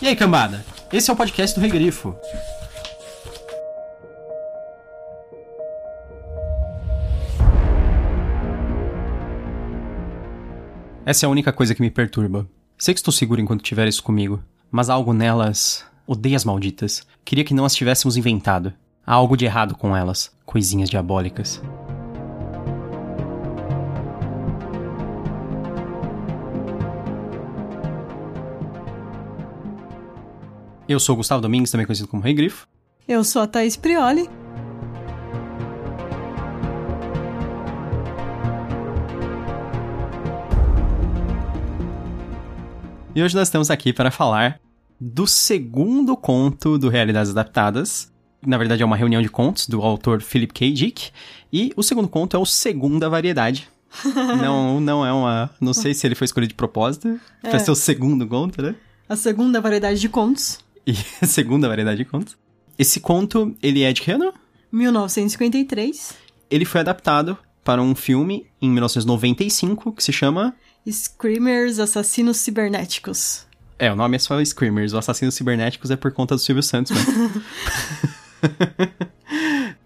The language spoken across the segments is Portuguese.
E aí, cambada? Esse é o podcast do Regrifo. Essa é a única coisa que me perturba. Sei que estou seguro enquanto tiver isso comigo, mas algo nelas. Odeio as malditas. Queria que não as tivéssemos inventado. Há algo de errado com elas. Coisinhas diabólicas. Eu sou o Gustavo Domingues, também conhecido como Rei Grifo. Eu sou a Thaís Prioli. E hoje nós estamos aqui para falar do segundo conto do Realidades Adaptadas. Na verdade, é uma reunião de contos do autor Philip K. Dick. E o segundo conto é o Segunda Variedade. não, não é uma. Não sei se ele foi escolhido de propósito. É. Ser o segundo conto, né? A segunda variedade de contos. E a segunda variedade de contos. Esse conto, ele é de que ano? 1953. Ele foi adaptado para um filme em 1995 que se chama Screamers Assassinos Cibernéticos. É, o nome é só Screamers. O Assassinos Cibernéticos é por conta do Silvio Santos mesmo.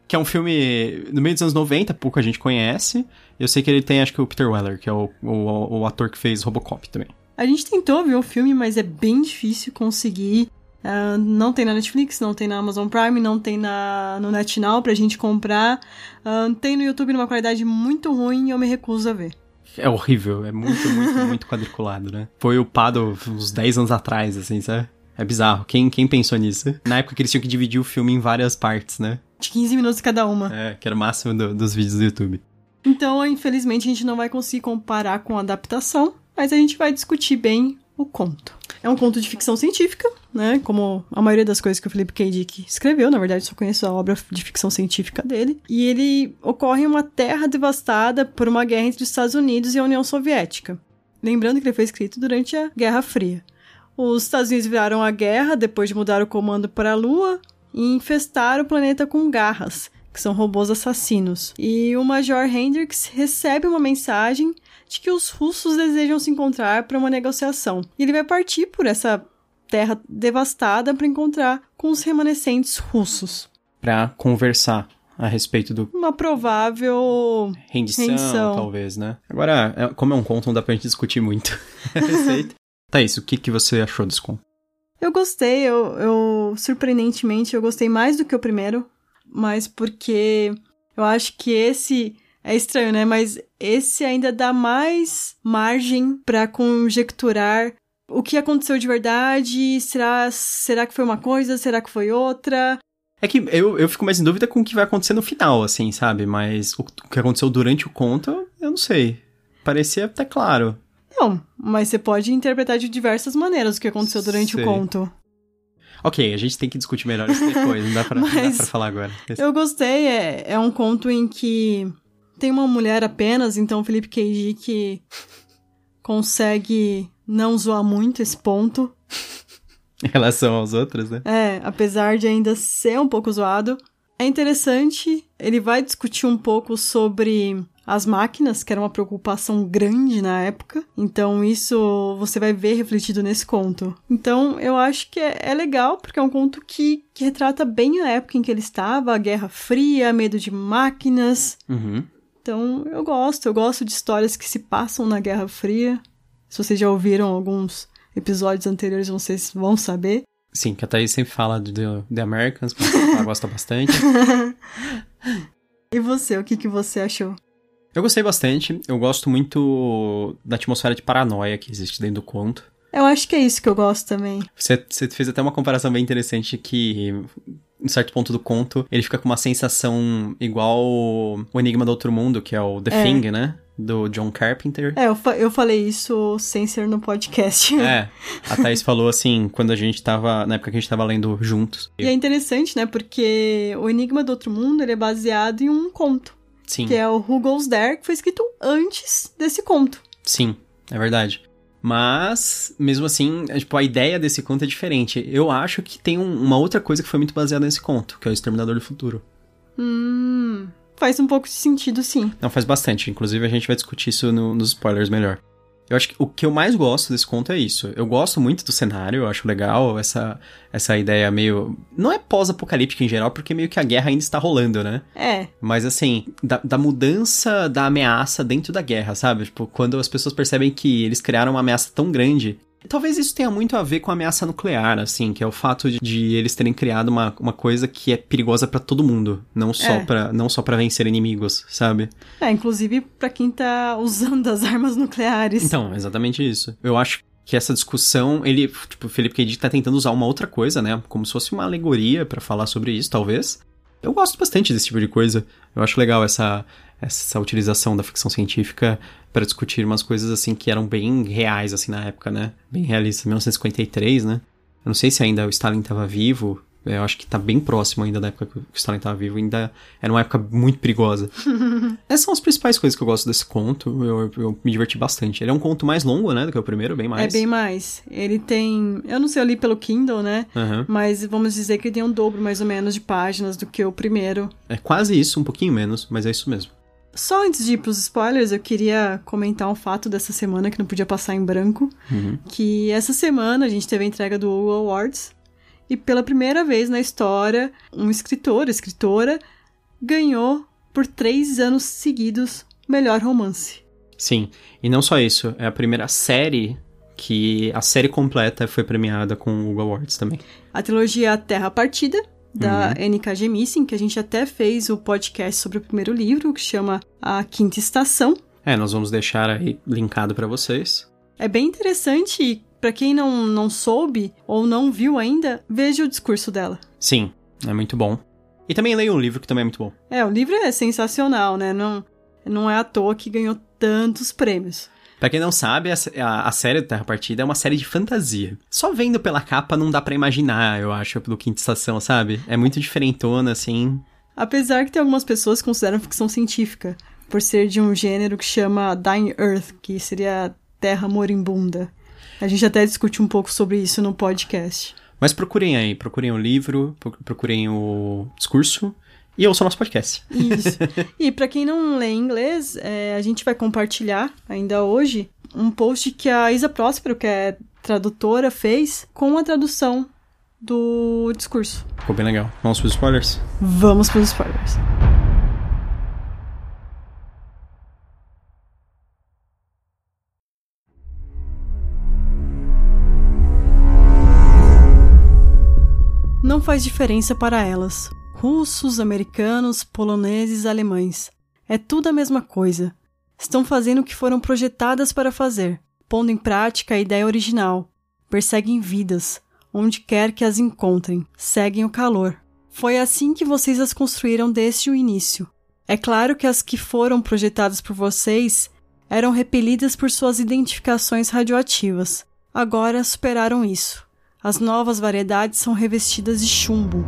que é um filme no meio dos anos 90, pouco a gente conhece. Eu sei que ele tem, acho que o Peter Weller, que é o, o, o ator que fez Robocop também. A gente tentou ver o filme, mas é bem difícil conseguir. Uh, não tem na Netflix, não tem na Amazon Prime, não tem na, no NetNow pra gente comprar. Uh, tem no YouTube numa qualidade muito ruim e eu me recuso a ver. É horrível, é muito, muito, muito quadriculado, né? Foi upado uns 10 anos atrás, assim, sabe? É bizarro. Quem, quem pensou nisso? Na época que eles tinham que dividir o filme em várias partes, né? De 15 minutos cada uma. É, que era o máximo do, dos vídeos do YouTube. Então, infelizmente, a gente não vai conseguir comparar com a adaptação, mas a gente vai discutir bem o conto. É um conto de ficção científica, né? Como a maioria das coisas que o Philip K. Dick escreveu, na verdade, só conheço a obra de ficção científica dele. E ele ocorre em uma terra devastada por uma guerra entre os Estados Unidos e a União Soviética. Lembrando que ele foi escrito durante a Guerra Fria. Os Estados Unidos viraram a guerra depois de mudar o comando para a Lua e infestar o planeta com garras, que são robôs assassinos. E o Major Hendrix recebe uma mensagem de que os russos desejam se encontrar para uma negociação. E ele vai partir por essa terra devastada para encontrar com os remanescentes russos. Para conversar a respeito do. Uma provável. Rendição, rendição, talvez, né? Agora, é, como é um conto, não dá pra gente discutir muito a respeito. tá isso, o que, que você achou desse conto? Eu gostei, eu, eu. Surpreendentemente, eu gostei mais do que o primeiro, mas porque eu acho que esse é estranho, né? Mas esse ainda dá mais margem para conjecturar o que aconteceu de verdade. Será, será que foi uma coisa? Será que foi outra? É que eu, eu fico mais em dúvida com o que vai acontecer no final, assim, sabe? Mas o, o que aconteceu durante o conto, eu não sei. Parecia até claro. Não, mas você pode interpretar de diversas maneiras o que aconteceu durante sei. o conto. Ok, a gente tem que discutir melhor isso depois, não dá pra, não dá pra falar agora. Eu gostei, é, é um conto em que tem uma mulher apenas, então o Felipe K. que consegue não zoar muito esse ponto. Em relação aos outros, né? É, apesar de ainda ser um pouco zoado. É interessante, ele vai discutir um pouco sobre as máquinas, que era uma preocupação grande na época. Então, isso você vai ver refletido nesse conto. Então, eu acho que é, é legal, porque é um conto que, que, retrata bem a época em que ele estava, a Guerra Fria, medo de máquinas. Uhum. Então, eu gosto, eu gosto de histórias que se passam na Guerra Fria. Se vocês já ouviram alguns episódios anteriores, vocês vão saber. Sim, que a Thaís sempre fala de The Americans, mas ela gosta bastante. e você, o que, que você achou? Eu gostei bastante. Eu gosto muito da atmosfera de paranoia que existe dentro do conto. Eu acho que é isso que eu gosto também. Você, você fez até uma comparação bem interessante que em certo ponto do conto, ele fica com uma sensação igual o Enigma do Outro Mundo, que é o The é. Thing, né? Do John Carpenter. É, eu, fa eu falei isso sem ser no podcast. É, a Thais falou assim, quando a gente tava, na época que a gente tava lendo juntos. E é interessante, né, porque o Enigma do Outro Mundo, ele é baseado em um conto. Sim. Que é o Who Goes There, que foi escrito antes desse conto. Sim, é verdade. Mas, mesmo assim, é, tipo, a ideia desse conto é diferente. Eu acho que tem um, uma outra coisa que foi muito baseada nesse conto, que é o Exterminador do Futuro. Hum. Faz um pouco de sentido, sim. Não, faz bastante. Inclusive, a gente vai discutir isso no, nos spoilers melhor. Eu acho que o que eu mais gosto desse conto é isso. Eu gosto muito do cenário, eu acho legal essa, essa ideia meio. Não é pós-apocalíptica em geral, porque meio que a guerra ainda está rolando, né? É. Mas assim, da, da mudança da ameaça dentro da guerra, sabe? Tipo, quando as pessoas percebem que eles criaram uma ameaça tão grande Talvez isso tenha muito a ver com a ameaça nuclear, assim, que é o fato de, de eles terem criado uma, uma coisa que é perigosa para todo mundo, não só É. para não só para vencer inimigos, sabe? É, inclusive pra quem tá usando as armas nucleares. Então, exatamente isso. Eu acho que essa discussão, ele, tipo, o Felipe K. Dick tá tentando usar uma outra coisa, né? Como se fosse uma alegoria pra falar sobre isso, talvez. Eu gosto bastante desse tipo de coisa. Eu acho legal essa, essa utilização da ficção científica para discutir umas coisas assim que eram bem reais assim na época, né? Bem realistas, 1953, né? Eu não sei se ainda o Stalin estava vivo. Eu acho que tá bem próximo ainda da época que o Stalin estava vivo. Ainda era uma época muito perigosa. Essas são as principais coisas que eu gosto desse conto. Eu, eu me diverti bastante. Ele é um conto mais longo, né? Do que o primeiro, bem mais. É bem mais. Ele tem. Eu não sei, eu li pelo Kindle, né? Aham. Mas vamos dizer que ele tem um dobro mais ou menos de páginas do que o primeiro. É quase isso, um pouquinho menos, mas é isso mesmo. Só antes de ir pros spoilers, eu queria comentar um fato dessa semana que não podia passar em branco. Uhum. Que essa semana a gente teve a entrega do Hugo Awards. E pela primeira vez na história, um escritor, escritora, ganhou por três anos seguidos melhor romance. Sim. E não só isso, é a primeira série que a série completa foi premiada com o Hugo Awards também. A trilogia Terra Partida, da N.K. Jemisin, que a gente até fez o podcast sobre o primeiro livro, que chama A Quinta Estação. É, nós vamos deixar aí linkado pra vocês. É bem interessante e pra quem não, não soube ou não viu ainda, veja o discurso dela. Sim, é muito bom. E também leia um livro que também é muito bom. É, o livro é sensacional, né? Não, não é à toa que ganhou tantos prêmios. Pra quem não sabe, a, a, a série do Terra Partida é uma série de fantasia. Só vendo pela capa não dá pra imaginar, eu acho, do Quinta Estação, sabe? É muito diferentona, assim. Apesar que tem algumas pessoas que consideram ficção científica, por ser de um gênero que chama Dying Earth, que seria Terra Moribunda. A gente até discute um pouco sobre isso no podcast. Mas procurem aí, procurem o livro, pro- procurem o discurso e ouçam nosso podcast. Isso. e pra quem não lê inglês, é, a gente vai compartilhar ainda hoje um post que a Isa Próspero, que é tradutora, fez com a tradução do discurso. Ficou bem legal. Vamos pros spoilers? Vamos para os spoilers. Não faz diferença para elas. Russos, americanos, poloneses, alemães. É tudo a mesma coisa. Estão fazendo o que foram projetadas para fazer, pondo em prática a ideia original. Perseguem vidas, onde quer que as encontrem, seguem o calor. Foi assim que vocês as construíram desde o início. É claro que as que foram projetadas por vocês eram repelidas por suas identificações radioativas. Agora superaram isso. As novas variedades são revestidas de chumbo.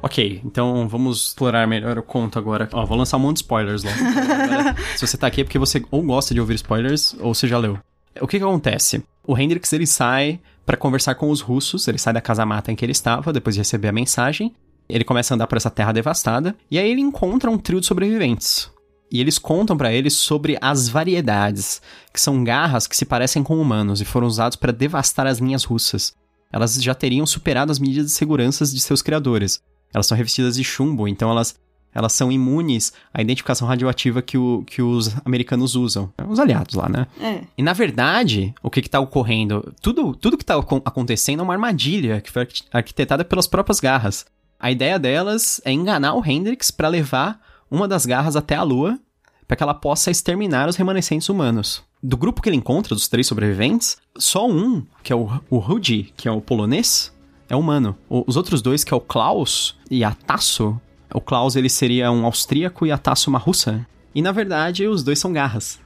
Ok, então vamos explorar melhor o conto agora. Ó, vou lançar um monte de spoilers. Agora, se você tá aqui é porque você ou gosta de ouvir spoilers ou você já leu. O que que acontece? O Hendrix ele sai pra conversar com os russos, ele sai da casa mata em que ele estava depois de receber a mensagem. Ele começa a andar por essa terra devastada e aí ele encontra um trio de sobreviventes. E eles contam pra ele sobre as variedades, que são garras que se parecem com humanos e foram usados para devastar as linhas russas. Elas já teriam superado as medidas de segurança de seus criadores. Elas são revestidas de chumbo, então elas, elas são imunes à identificação radioativa que, o, que os americanos usam. Os aliados lá, né? É. E na verdade, o que está ocorrendo? Tudo, tudo que está acontecendo é uma armadilha que foi arqui- arquitetada pelas próprias garras. A ideia delas é enganar o Hendrix para levar uma das garras até a Lua, para que ela possa exterminar os remanescentes humanos. Do grupo que ele encontra, dos três sobreviventes, só um, que é o, o Rudi, que é o polonês, é humano. O- os outros dois, que é o Klaus e a Tasso, o Klaus ele seria um austríaco e a Tasso uma russa. E na verdade, os dois são garras.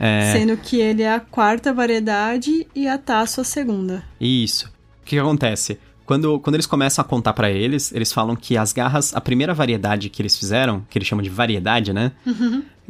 É... Sendo que ele é a quarta variedade e a Tasso a segunda. Isso. O que, que acontece? Quando, quando eles começam a contar pra eles, eles falam que as garras, a primeira variedade que eles fizeram, que eles chamam de variedade, né?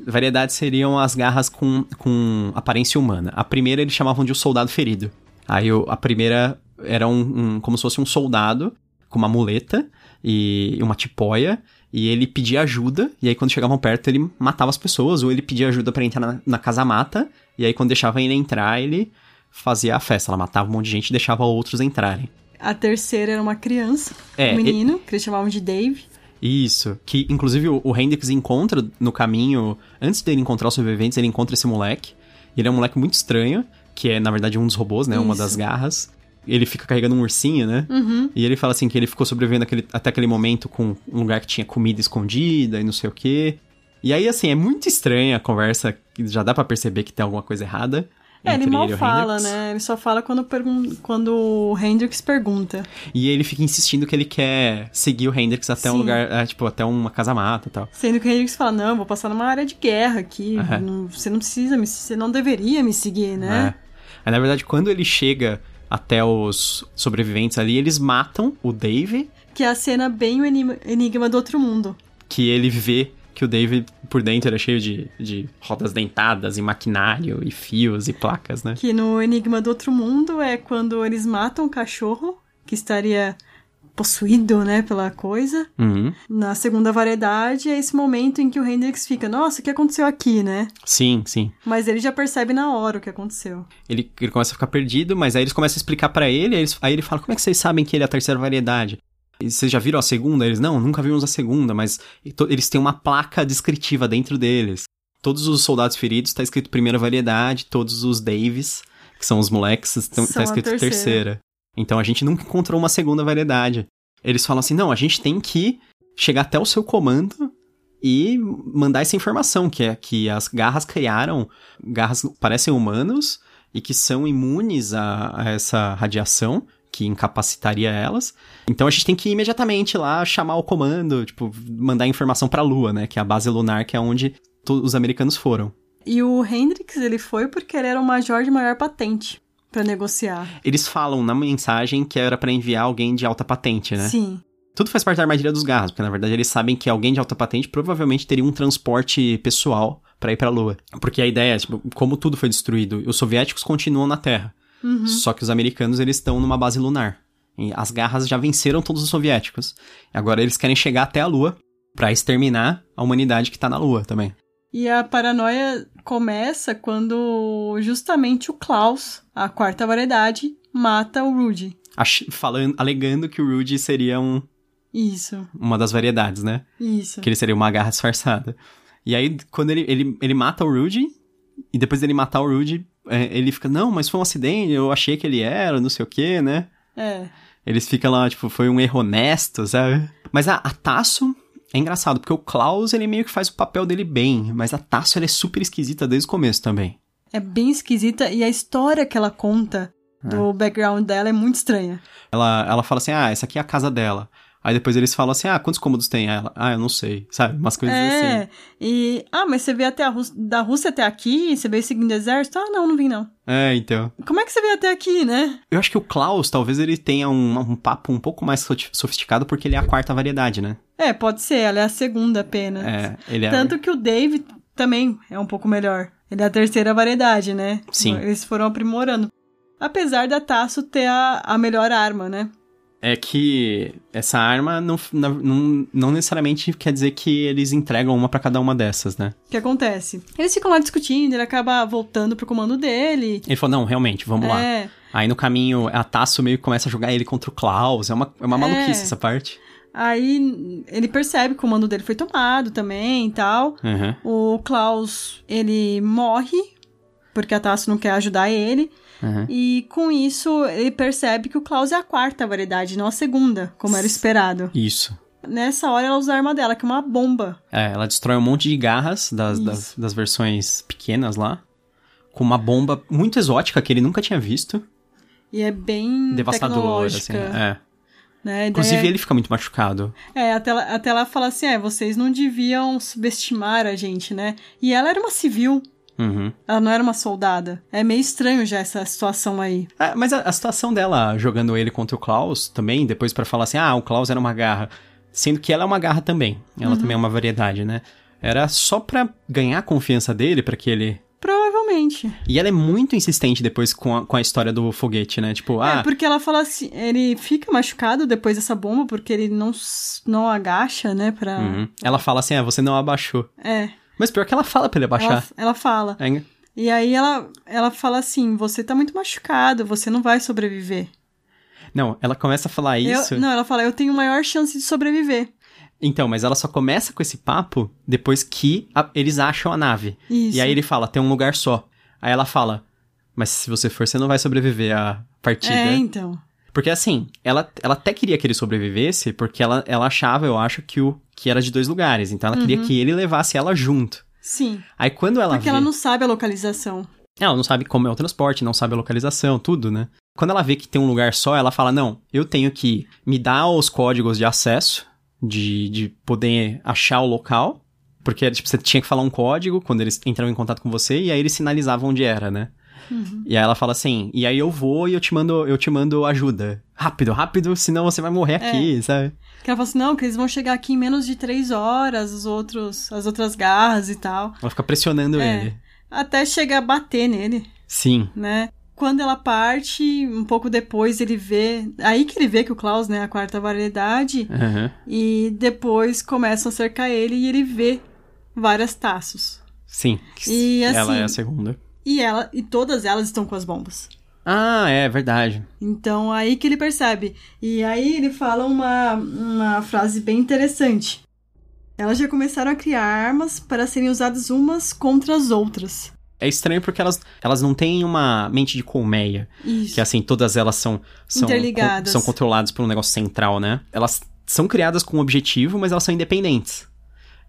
Variedade seriam as garras com, com aparência humana. A primeira eles chamavam de o soldado ferido. Aí a primeira era um, um- como se fosse um soldado com uma muleta e uma tipóia. E ele pedia ajuda, e aí quando chegavam perto ele matava as pessoas, ou ele pedia ajuda para entrar na, na casa mata, e aí quando deixava ele entrar, ele fazia a festa. Ela matava um monte de gente e deixava outros entrarem. A terceira era uma criança, É, um menino, que eles chamavam de Dave. Isso, que inclusive o, o Hendrix encontra no caminho, antes dele encontrar os sobreviventes, ele encontra esse moleque. E ele é um moleque muito estranho, que é na verdade um dos robôs, né? Uma Isso. das garras. Ele fica carregando um ursinho, né? Uhum. E ele fala assim que ele ficou sobrevivendo aquele- até aquele momento com um lugar que tinha comida escondida e não sei o quê. E aí, assim, é muito estranha a conversa, já dá pra perceber que tem alguma coisa errada. É, ele mal e o fala, Hendrix. né? Ele só fala quando, quando o Hendrix pergunta. E ele fica insistindo que ele quer seguir o Hendrix até um Sim. lugar, é, tipo, até uma casa-mata e tal. Sendo que o Hendrix fala, não, vou passar numa área de guerra aqui. Aham. não- você não precisa me... Você não deveria me seguir, né? É. Aí, na verdade, quando ele chega até os sobreviventes ali, eles matam o Dave, Que é a cena bem o enigma, do outro mundo. que ele vê que o Dave por dentro era cheio de, de rodas dentadas e maquinário e fios e placas, né? Que no Enigma do Outro Mundo é quando eles matam o cachorro, que estaria possuído, né, pela coisa. Uhum. Na segunda variedade é esse momento em que o Hendrix fica, nossa, o que aconteceu aqui, né? Sim, sim. Mas ele já percebe na hora o que aconteceu. Ele, ele começa a ficar perdido, mas aí eles começam a explicar pra ele, aí, eles- aí ele fala, como é que vocês sabem que ele é a terceira variedade? Vocês já viram a segunda? Eles, não, nunca vimos a segunda, mas eles têm uma placa descritiva dentro deles. Todos os soldados feridos tá escrito primeira variedade, todos os Daves, que são os moleques, estão, São tá escrito terceira. terceira. Então a gente nunca encontrou uma segunda variedade. Eles falam assim, não, a gente tem que chegar até o seu comando e mandar essa informação, que é que as garras criaram, garras parecem humanos e que são imunes a, a essa radiação que incapacitaria elas. Então a gente tem que ir imediatamente lá chamar o comando, tipo, mandar informação pra Lua, né, que é a base lunar, que é onde os americanos foram. E o Hendrix, ele foi porque ele era o major de maior patente pra negociar. Eles falam na mensagem que era pra enviar alguém de alta patente, né? Sim. Tudo faz parte da armadilha dos garras, porque na verdade eles sabem que alguém de alta patente provavelmente teria um transporte pessoal pra ir pra Lua. Porque a ideia é, tipo, como tudo foi destruído, os soviéticos continuam na Terra. Uhum. Só que os americanos, eles estão numa base lunar. E as garras já venceram todos os soviéticos. Agora eles querem chegar até a Lua pra exterminar a humanidade que tá na Lua também. E a paranoia começa quando justamente o Klaus, a quarta variedade, mata o Rudy. Ach- falando, alegando que o Rudy seria um, Isso, uma das variedades, né? isso. Que ele seria uma garra disfarçada. E aí, quando ele, ele, ele mata o Rudy, e depois dele matar o Rudy, é, ele fica, não, mas foi um acidente, eu achei que ele era, não sei o que, né? É. Eles ficam lá, tipo, foi um erro honesto, sabe? Mas a, a Tasso é engraçado, porque o Klaus, ele meio que faz o papel dele bem, mas a Tasso, ela é super esquisita desde o começo também. É bem esquisita e a história que ela conta do background dela é muito estranha. Ela, ela fala assim, ah, essa aqui é a casa dela. Aí depois eles falam assim, ah, quantos cômodos tem ela? Ah, eu não sei, sabe? Umas coisas é, assim. e. Ah, mas você veio até a Rússia, da Rússia até aqui? Você veio seguindo o exército? Ah, não, não vim não. É, então. Como é que você veio até aqui, né? Eu acho que o Klaus, talvez ele tenha um, um papo um pouco mais so- sofisticado, porque ele é a quarta variedade, né? É, pode ser, ela é a segunda apenas. É, ele é... Tanto que o Dave também é um pouco melhor. Ele é a terceira variedade, né? Sim. Eles foram aprimorando. Apesar da Tasso ter a, a melhor arma, né? É que essa arma não, não, não necessariamente quer dizer que eles entregam uma pra cada uma dessas, né? O que acontece? Eles ficam lá discutindo, ele acaba voltando pro comando dele. Ele falou, não, realmente, vamos lá. É, Aí no caminho, a Tasso meio que começa a jogar ele contra o Klaus. É uma, é uma É. maluquice essa parte. aí ele percebe que o comando dele foi tomado também e tal. Uhum. O Klaus, ele morre, porque a Tasso não quer ajudar ele. Uhum. E com isso, ele percebe que o Klaus é a quarta variedade, não a segunda, como era esperado. Isso. Nessa hora, ela usa a arma dela, que é uma bomba. É, ela destrói um monte de garras das, das, das versões pequenas lá. Com uma bomba muito exótica que ele nunca tinha visto. E é bem Devastadora, assim. É. Né? Inclusive, daí- ele fica muito machucado. É, até ela, até ela fala assim, é, vocês não deviam subestimar a gente, né? E ela era uma civil, Uhum. ela não era uma soldada. É meio estranho já essa situação aí. É, mas a, a situação dela jogando ele contra o Klaus também, depois pra falar assim, ah, o Klaus era uma garra. Sendo que ela é uma garra também. Ela também é uma variedade, né? Era só pra ganhar a confiança dele, pra que ele. Provavelmente. E ela é muito insistente depois com a, com a história do foguete, né? Tipo, ah, É, porque ela fala assim, ele fica machucado depois dessa bomba, porque ele não, não agacha, né, pra... uhum. ela fala assim, ah, você não abaixou. É, Mas pior que ela fala pra ele ela, abaixar. ela fala. É, E aí ela, ela fala assim, você tá muito machucado, você não vai sobreviver. Não, ela começa a falar isso. Eu, não, ela fala, eu tenho maior chance de sobreviver. Então, mas ela só começa com esse papo depois que a- eles acham a nave. Isso. E aí ele fala, tem um lugar só. Aí ela fala, mas se você for, você não vai sobreviver à partida. É, então. Porque assim, ela, ela até queria que ele sobrevivesse, porque ela, ela achava, eu acho, que, o, que era de dois lugares. Então ela queria que ele levasse ela junto. Sim. Aí quando ela Porque vê... ela não sabe a localização. Ela não sabe como é o transporte, não sabe a localização, tudo, né? Quando ela vê que tem um lugar só, ela fala: Não, eu tenho que me dar os códigos de acesso, de, de poder achar o local. Porque tipo, você tinha que falar um código quando eles entravam em contato com você, e aí eles sinalizavam onde era, né? E aí ela fala assim: E aí eu vou e eu te mando, eu te mando ajuda. Rápido, rápido, senão você vai morrer aqui, sabe? Que ela fala assim, não, que eles vão chegar aqui em menos de três horas, os outros, as outras garras e tal. Ela fica pressionando É. ele. Até chegar a bater nele, Sim. né? Quando ela parte, um pouco depois ele vê. Aí que ele vê que o Klaus, né, é a quarta variedade. Aham. E depois começam a cercar ele e ele vê várias taços. Sim. E, ela assim- é a segunda. E ela e todas elas estão com as bombas. Ah, é verdade. Então aí que ele percebe. E aí ele fala uma, uma frase bem interessante. Elas já começaram a criar armas para serem usadas umas contra as outras. É estranho porque elas, elas não têm uma mente de colmeia. Isso. Que assim, todas elas são, são, Interligadas. são controladas por um negócio central, né? Elas são criadas com um objetivo, mas elas são independentes.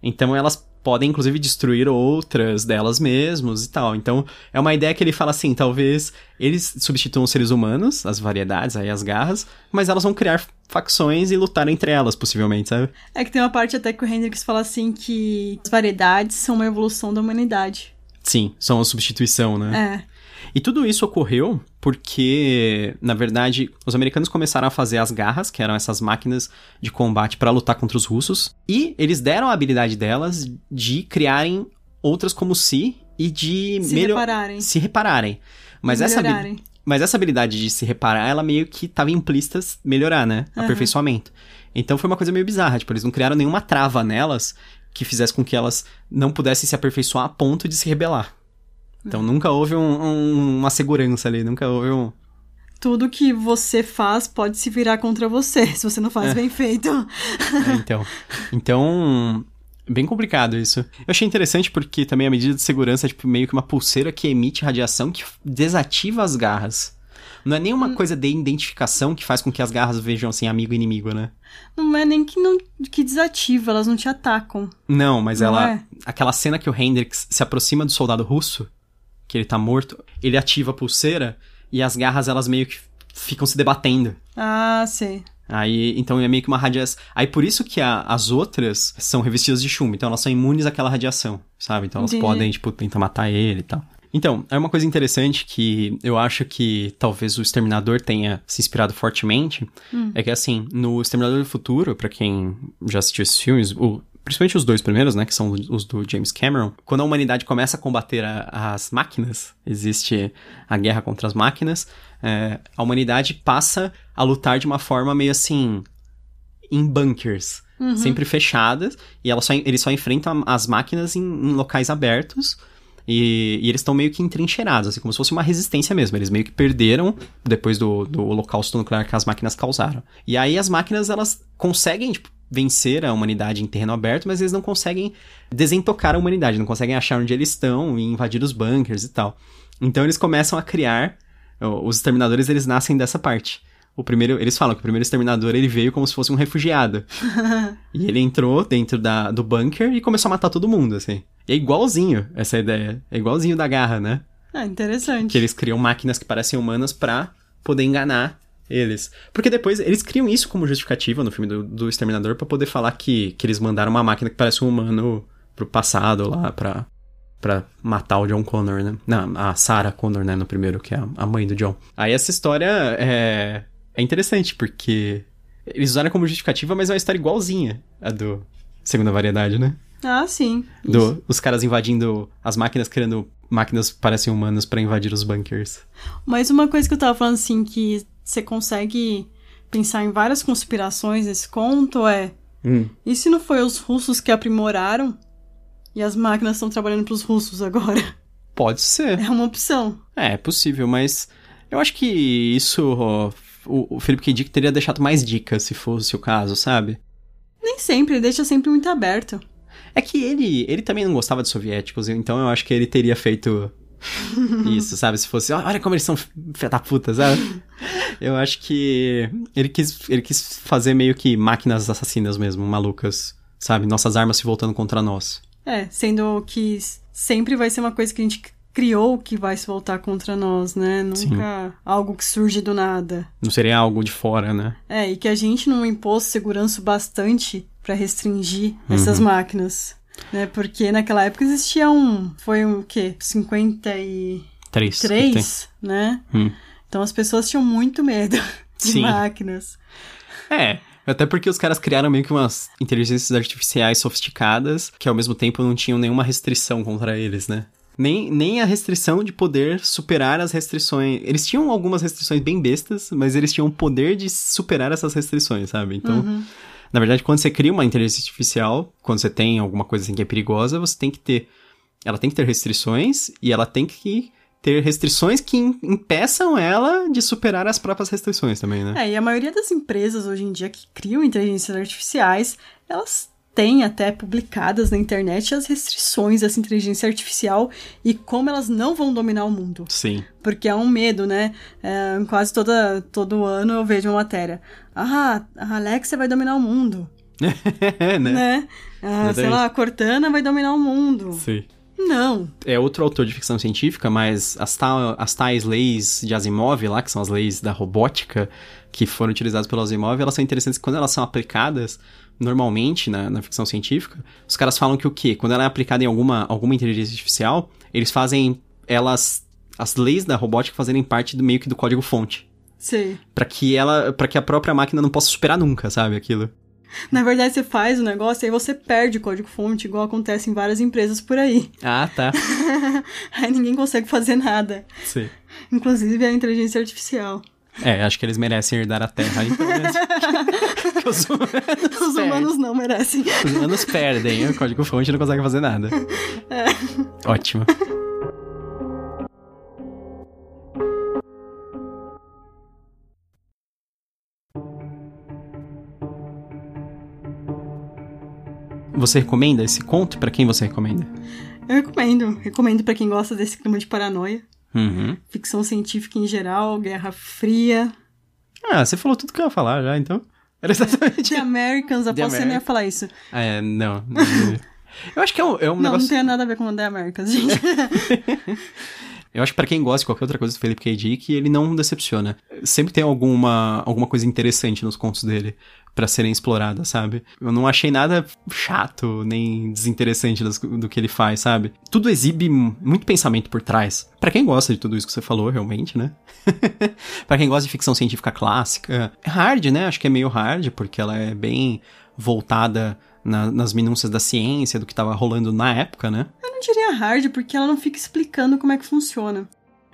Então elas podem, inclusive, destruir outras delas mesmos e tal. Então é uma ideia que ele fala assim: talvez eles substituam os seres humanos, as variedades, aí as garras, mas elas vão criar facções e lutar entre elas, possivelmente, sabe? É que tem uma parte até que o Hendrix fala assim que as variedades são uma evolução da humanidade. Sim, são uma substituição, né? É. E tudo isso ocorreu porque, na verdade, os americanos começaram a fazer as garras, que eram essas máquinas de combate para lutar contra os russos, e eles deram a habilidade delas de criarem outras como si e de Se melhor- repararem. se repararem. Mas essa, mas essa habilidade de se reparar, ela meio que tava implícita melhorar, né? Aham. Aperfeiçoamento. Então foi uma coisa meio bizarra, tipo, eles não criaram nenhuma trava nelas que fizesse com que elas não pudessem se aperfeiçoar a ponto de se rebelar. Então nunca houve um- um- uma segurança ali, nunca houve um. Tudo que você faz pode se virar contra você, se você não faz É. bem feito. É, então. Então. Bem complicado isso. Eu achei interessante porque também a medida de segurança é tipo, meio que uma pulseira que emite radiação que desativa as garras. Não é nenhuma Hum. coisa de identificação que faz com que as garras vejam assim amigo e inimigo, né? Não é nem que, não, que desativa, elas não te atacam. Não, mas Não ela. é? Aquela cena que o Hendrix se aproxima do soldado russo, que ele tá morto, ele ativa a pulseira e as garras elas meio que ficam se debatendo. Ah, sei. Aí, então é meio que uma radiação. Aí por isso que a- as outras são revestidas de chumbo, então elas são imunes àquela radiação, sabe? Então elas Entendi. podem, tipo, tentar matar ele e tal. Então, é uma coisa interessante que eu acho que talvez o Exterminador tenha se inspirado fortemente, é que assim, no Exterminador do Futuro, pra quem já assistiu esses filmes, o- principalmente os dois primeiros, né, que são os do James Cameron, quando a humanidade começa a combater a- as máquinas, existe a guerra contra as máquinas, é, a humanidade passa a lutar de uma forma meio assim, em bunkers, sempre fechadas, e elas só, eles só enfrentam as máquinas em, em locais abertos, e, e eles estão meio que entrincheirados, assim, como se fosse uma resistência mesmo. Eles meio que perderam depois do, do holocausto nuclear que as máquinas causaram. E aí as máquinas, elas conseguem, tipo, vencer a humanidade em terreno aberto, mas eles não conseguem desentocar a humanidade, não conseguem achar onde eles estão e invadir os bunkers e tal. Então eles começam a criar, os exterminadores, eles nascem dessa parte. O primeiro, eles falam que o primeiro exterminador ele veio como se fosse um refugiado. E ele entrou dentro da, do bunker e começou a matar todo mundo, assim. E é igualzinho essa ideia. É igualzinho da garra, né? Ah, interessante. Que eles criam máquinas que parecem humanas pra poder enganar eles. Porque depois eles criam isso como justificativa no filme do, do Exterminador pra poder falar que, que eles mandaram uma máquina que parece um humano pro passado lá pra, pra matar o John Connor, né? Não, a Sarah Connor, né? No primeiro, que é a, mãe do John. Aí essa história é, é interessante porque eles usaram como justificativa, mas é uma história igualzinha a do Segunda Variedade, né? Ah, sim. Do, os caras invadindo as máquinas querendo máquinas parecem humanos pra invadir os bunkers. Mas uma coisa que eu tava falando assim, que você consegue pensar em várias conspirações nesse conto é. Hum. E se não foi os russos que aprimoraram? E as máquinas estão trabalhando pros russos agora? Pode ser. É uma opção. É, é possível, mas eu acho que isso. ó, o, o Felipe K. Dick teria deixado mais dicas se fosse o caso, sabe? Nem sempre, ele deixa sempre muito aberto. É que ele, ele também não gostava de soviéticos, então eu acho que ele teria feito isso, sabe? Se fosse, olha como eles são filha da puta, sabe? Eu acho que ele quis, ele quis fazer meio que máquinas assassinas mesmo, malucas, sabe? Nossas armas se voltando contra nós. É, sendo que sempre vai ser uma coisa que a gente criou que vai se voltar contra nós, né? Nunca Sim. algo que surge do nada. Não seria algo de fora, né? É, e que a gente não impôs segurança bastante pra restringir essas Uhum. máquinas. Né? Porque naquela época existia um. Foi o quê? 53, Três. né? Hum. Então as pessoas tinham muito medo de Sim. máquinas. É, até porque os caras criaram meio que umas inteligências artificiais sofisticadas que ao mesmo tempo não tinham nenhuma restrição contra eles, né? Nem, nem a restrição de poder superar as restrições. Eles tinham algumas restrições bem bestas, mas eles tinham o poder de superar essas restrições, sabe? Então, Uhum. na verdade, quando você cria uma inteligência artificial, quando você tem alguma coisa assim que é perigosa, você tem que ter. Ela tem que ter restrições e ela tem que ter restrições que im- impeçam ela de superar as próprias restrições também, né? É, e a maioria das empresas hoje em dia que criam inteligências artificiais, elas têm até publicadas na internet as restrições dessa inteligência artificial e como elas não vão dominar o mundo. Sim. Porque é um medo, né? É, quase toda, todo ano eu vejo uma matéria. Ah, a Alexa vai dominar o mundo, né? né? Ah, sei lá, a Cortana vai dominar o mundo. Sim. Não. É outro autor de ficção científica, mas as, ta- as tais leis de Asimov lá, que são as leis da robótica, que foram utilizadas pelo Asimov, elas são interessantes quando elas são aplicadas normalmente na, na ficção científica. Os caras falam que o quê? Quando ela é aplicada em alguma, alguma inteligência artificial, eles fazem elas as leis da robótica fazerem parte do meio que do código fonte, Sei. Pra que ela, para que a própria máquina não possa superar nunca, sabe, aquilo. Na verdade, você faz o negócio e aí você perde o código-fonte, igual acontece em várias empresas por aí. Ah, tá. aí ninguém consegue fazer nada. Sim. Inclusive a inteligência artificial. É, acho que eles merecem herdar a Terra, então. os humanos Os humanos não merecem. Os humanos perdem, o código fonte não consegue fazer nada. Ótimo. Você recomenda esse conto? Pra quem você recomenda? Eu recomendo. Recomendo pra quem gosta desse clima de paranoia. Uhum. Ficção científica em geral, Guerra Fria. Ah, você falou tudo que eu ia falar já, então. Era exatamente. The Americans, que você não ia falar isso. Ah, é, não. não. Eu acho que é um, é um não, negócio. não tem nada a ver com The Americans, gente. Eu acho que pra quem gosta de qualquer outra coisa do Felipe K. Dick, ele não decepciona. Sempre tem alguma, alguma coisa interessante nos contos dele pra serem exploradas, sabe? Eu não achei nada chato nem desinteressante do que ele faz, sabe? Tudo exibe muito pensamento por trás. Pra quem gosta de tudo isso que você falou, realmente, né? Pra quem gosta de ficção científica clássica, hard, né? Acho que é meio hard porque ela é bem voltada na- nas minúcias da ciência, do que tava rolando na época, né? Eu não diria hard, porque ela não fica explicando como é que funciona.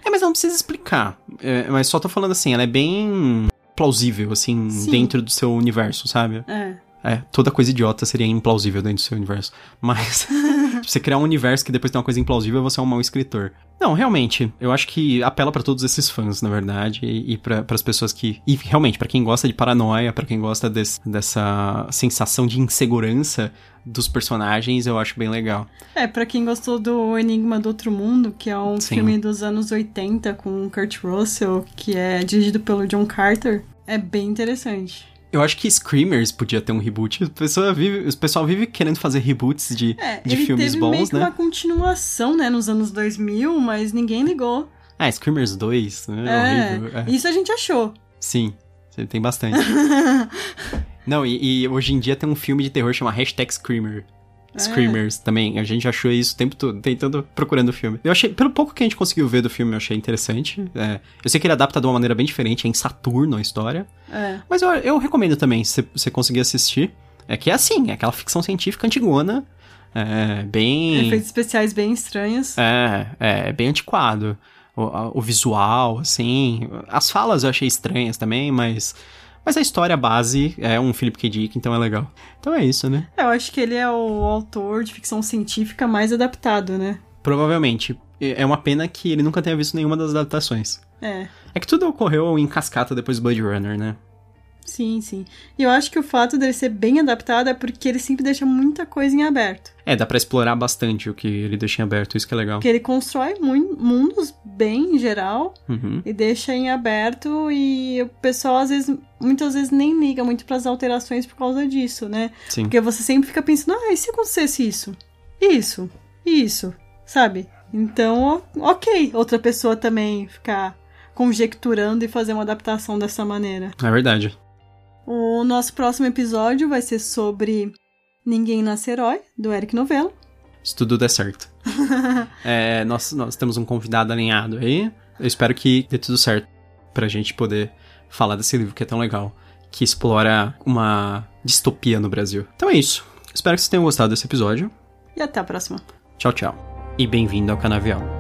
É, mas não precisa explicar. É, mas só tô falando assim, ela é bem plausível, assim, Sim. dentro do seu universo, sabe? É. É, toda coisa idiota seria implausível dentro do seu universo. Mas, você criar um universo que depois tem uma coisa implausível, você é um mau escritor. Não, realmente, eu acho que apela pra todos esses fãs, na verdade, e, e para as pessoas que. E realmente, pra quem gosta de paranoia, pra quem gosta desse- dessa sensação de insegurança dos personagens, eu acho bem legal. É, pra quem gostou do Enigma do Outro Mundo, que é um Sim. filme dos anos 80 com Kurt Russell, que é dirigido pelo John Carter, é bem interessante. Eu acho que Screamers podia ter um reboot. O pessoal vive, o pessoal vive querendo fazer reboots de, É, de filmes teve meio bons, que né? uma continuação, né, nos anos 2000, mas ninguém ligou. Ah, Screamers 2, né? É, horrível. É. isso a gente achou. Sim, tem bastante. Não, e, e hoje em dia tem um filme de terror chamado Hashtag Screamer. É. Screamers também. A gente achou isso o tempo todo, tentando, procurando o filme. Eu achei, pelo pouco que a gente conseguiu ver do filme, eu achei interessante. É, eu sei que ele adapta de uma maneira bem diferente, é em Saturno a história. É. Mas eu, eu recomendo também, se você conseguir assistir. É que é assim, é aquela ficção científica antigona, É bem. Efeitos especiais bem estranhos. É, é, bem antiquado. O, o visual, assim. As falas eu achei estranhas também, mas. Mas a história base é um Philip K. Dick, então é legal. Então é isso, né? Eu acho que ele é o autor de ficção científica mais adaptado, né? Provavelmente. É uma pena que ele nunca tenha visto nenhuma das adaptações. É, É que tudo ocorreu em cascata depois do Blade Runner, né? Sim, sim. E eu acho que o fato dele ser bem adaptado é porque ele sempre deixa muita coisa em aberto. É, dá pra explorar bastante o que ele deixa em aberto, isso que é legal. Porque ele constrói mundos bem em geral Uhum. e deixa em aberto e o pessoal às vezes, muitas vezes nem liga muito pras alterações por causa disso, né? Sim. Porque você sempre fica pensando, ah, e se acontecesse isso? Isso? Isso? Sabe? Então, ok, outra pessoa também ficar conjecturando e fazer uma adaptação dessa maneira. É verdade. O nosso próximo episódio vai ser sobre Ninguém Nasce Herói, do Eric Novello. Se tudo der certo. É, nós, nós temos um convidado alinhado aí. Eu espero que dê tudo certo pra gente poder falar desse livro que é tão legal. Que explora uma distopia no Brasil. Então é isso. Espero que vocês tenham gostado desse episódio. E até a próxima. Tchau, tchau. E bem-vindo ao Canavial.